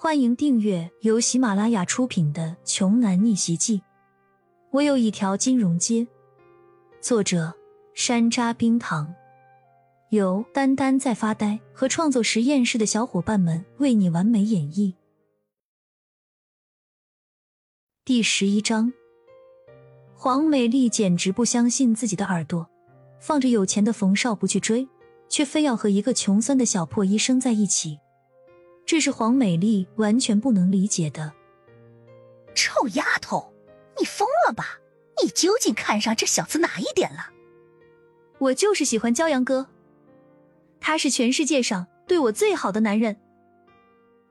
欢迎订阅由喜马拉雅出品的《穷男逆袭记》。我有一条金融街。作者：山楂冰糖，由丹丹在发呆和创作实验室的小伙伴们为你完美演绎。第十一章，黄美丽简直不相信自己的耳朵，放着有钱的冯少不去追，却非要和一个穷酸的小破医生在一起。这是黄美丽完全不能理解的。臭丫头，你疯了吧？你究竟看上这小子哪一点了？我就是喜欢骄阳哥，他是全世界上对我最好的男人。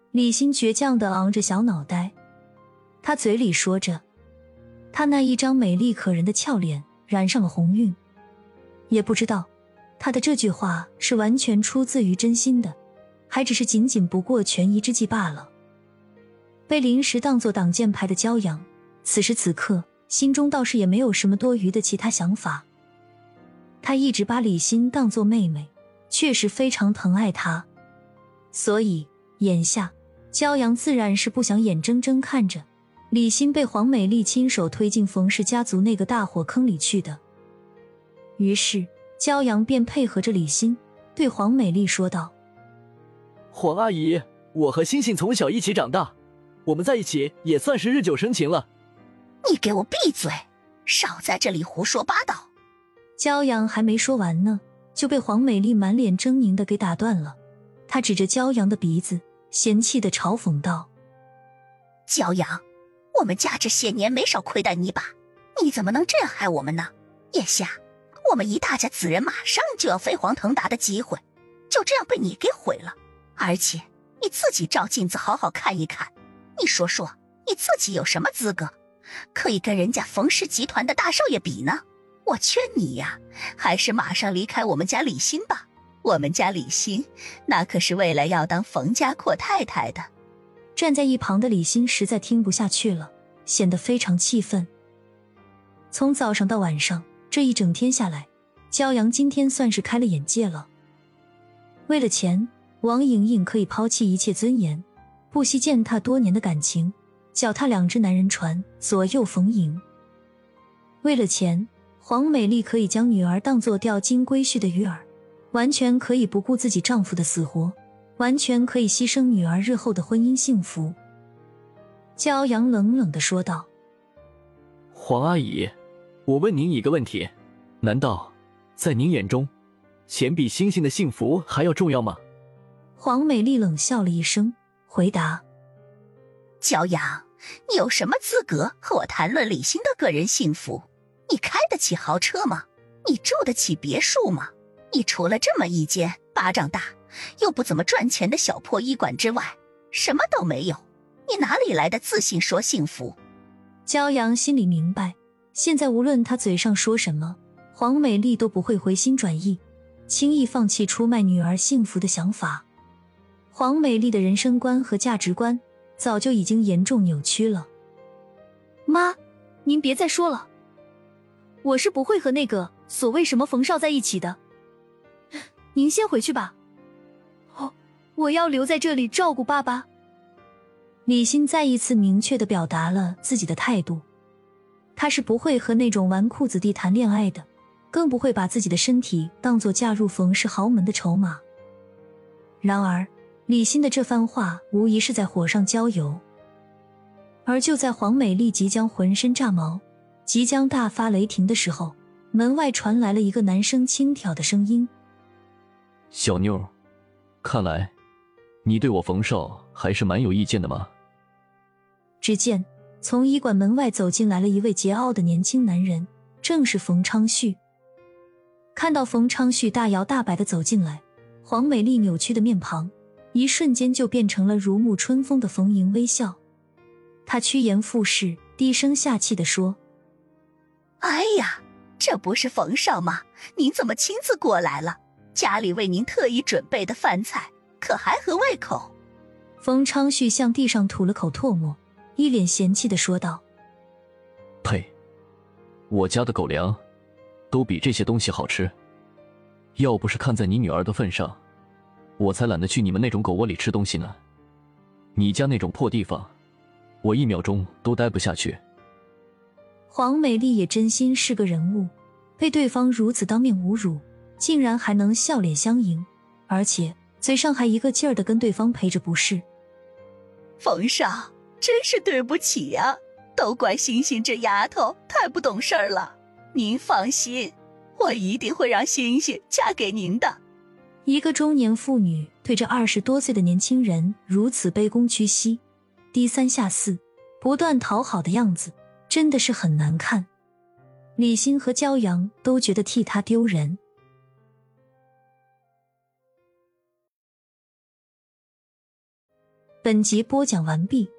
李欣倔强的昂着小脑袋，他嘴里说着，他那一张美丽可人的俏脸染上了红晕，也不知道他的这句话是完全出自于真心的。还只是仅仅不过权宜之计罢了。被临时当做挡箭牌的骄阳，此时此刻心中倒是也没有什么多余的其他想法。他一直把李欣当做妹妹，确实非常疼爱她，所以眼下骄阳自然是不想眼睁睁看着李欣被黄美丽亲手推进冯氏家族那个大火坑里去的。于是骄阳便配合着李欣，对黄美丽说道。黄阿姨，我和星星从小一起长大，我们在一起也算是日久生情了。你给我闭嘴，少在这里胡说八道！骄阳还没说完呢，就被黄美丽满脸狰狞的给打断了。她指着骄阳的鼻子，嫌弃的嘲讽道：“骄阳，我们家这些年没少亏待你吧？你怎么能这样害我们呢？眼下我们一大家子人马上就要飞黄腾达的机会，就这样被你给毁了。”而且你自己照镜子好好看一看，你说说你自己有什么资格可以跟人家冯氏集团的大少爷比呢？我劝你呀，还是马上离开我们家李欣吧。我们家李欣那可是未来要当冯家阔太太的。站在一旁的李欣实在听不下去了，显得非常气愤。从早上到晚上这一整天下来，骄阳今天算是开了眼界了。为了钱。王莹莹可以抛弃一切尊严，不惜践踏多年的感情，脚踏两只男人船左右逢迎。为了钱，黄美丽可以将女儿当作钓金龟婿的鱼饵，完全可以不顾自己丈夫的死活，完全可以牺牲女儿日后的婚姻幸福。骄阳冷冷的说道：“黄阿姨，我问您一个问题，难道在您眼中，钱比星星的幸福还要重要吗？”黄美丽冷笑了一声，回答：“骄阳，你有什么资格和我谈论李欣的个人幸福？你开得起豪车吗？你住得起别墅吗？你除了这么一间巴掌大又不怎么赚钱的小破医馆之外，什么都没有。你哪里来的自信说幸福？”骄阳心里明白，现在无论他嘴上说什么，黄美丽都不会回心转意，轻易放弃出卖女儿幸福的想法。黄美丽的人生观和价值观早就已经严重扭曲了。妈，您别再说了，我是不会和那个所谓什么冯少在一起的。您先回去吧，我我要留在这里照顾爸爸。李欣再一次明确的表达了自己的态度，他是不会和那种纨绔子弟谈恋爱的，更不会把自己的身体当做嫁入冯氏豪门的筹码。然而。李欣的这番话无疑是在火上浇油，而就在黄美丽即将浑身炸毛、即将大发雷霆的时候，门外传来了一个男生轻佻的声音：“小妞，看来你对我冯少还是蛮有意见的嘛。”只见从医馆门外走进来了一位桀骜的年轻男人，正是冯昌旭。看到冯昌旭大摇大摆的走进来，黄美丽扭曲的面庞。一瞬间就变成了如沐春风的逢迎微笑，他趋炎附势，低声下气的说：“哎呀，这不是冯少吗？您怎么亲自过来了？家里为您特意准备的饭菜可还合胃口？”冯昌旭向地上吐了口唾沫，一脸嫌弃的说道：“呸！我家的狗粮都比这些东西好吃，要不是看在你女儿的份上。”我才懒得去你们那种狗窝里吃东西呢。你家那种破地方，我一秒钟都待不下去。黄美丽也真心是个人物，被对方如此当面侮辱，竟然还能笑脸相迎，而且嘴上还一个劲儿的跟对方赔着不是。冯少，真是对不起呀，都怪星星这丫头太不懂事儿了。您放心，我一定会让星星嫁给您的。一个中年妇女对着二十多岁的年轻人如此卑躬屈膝、低三下四、不断讨好的样子，真的是很难看。李欣和骄阳都觉得替他丢人。本集播讲完毕，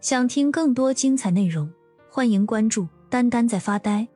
想听更多精彩内容，欢迎关注“丹丹在发呆”。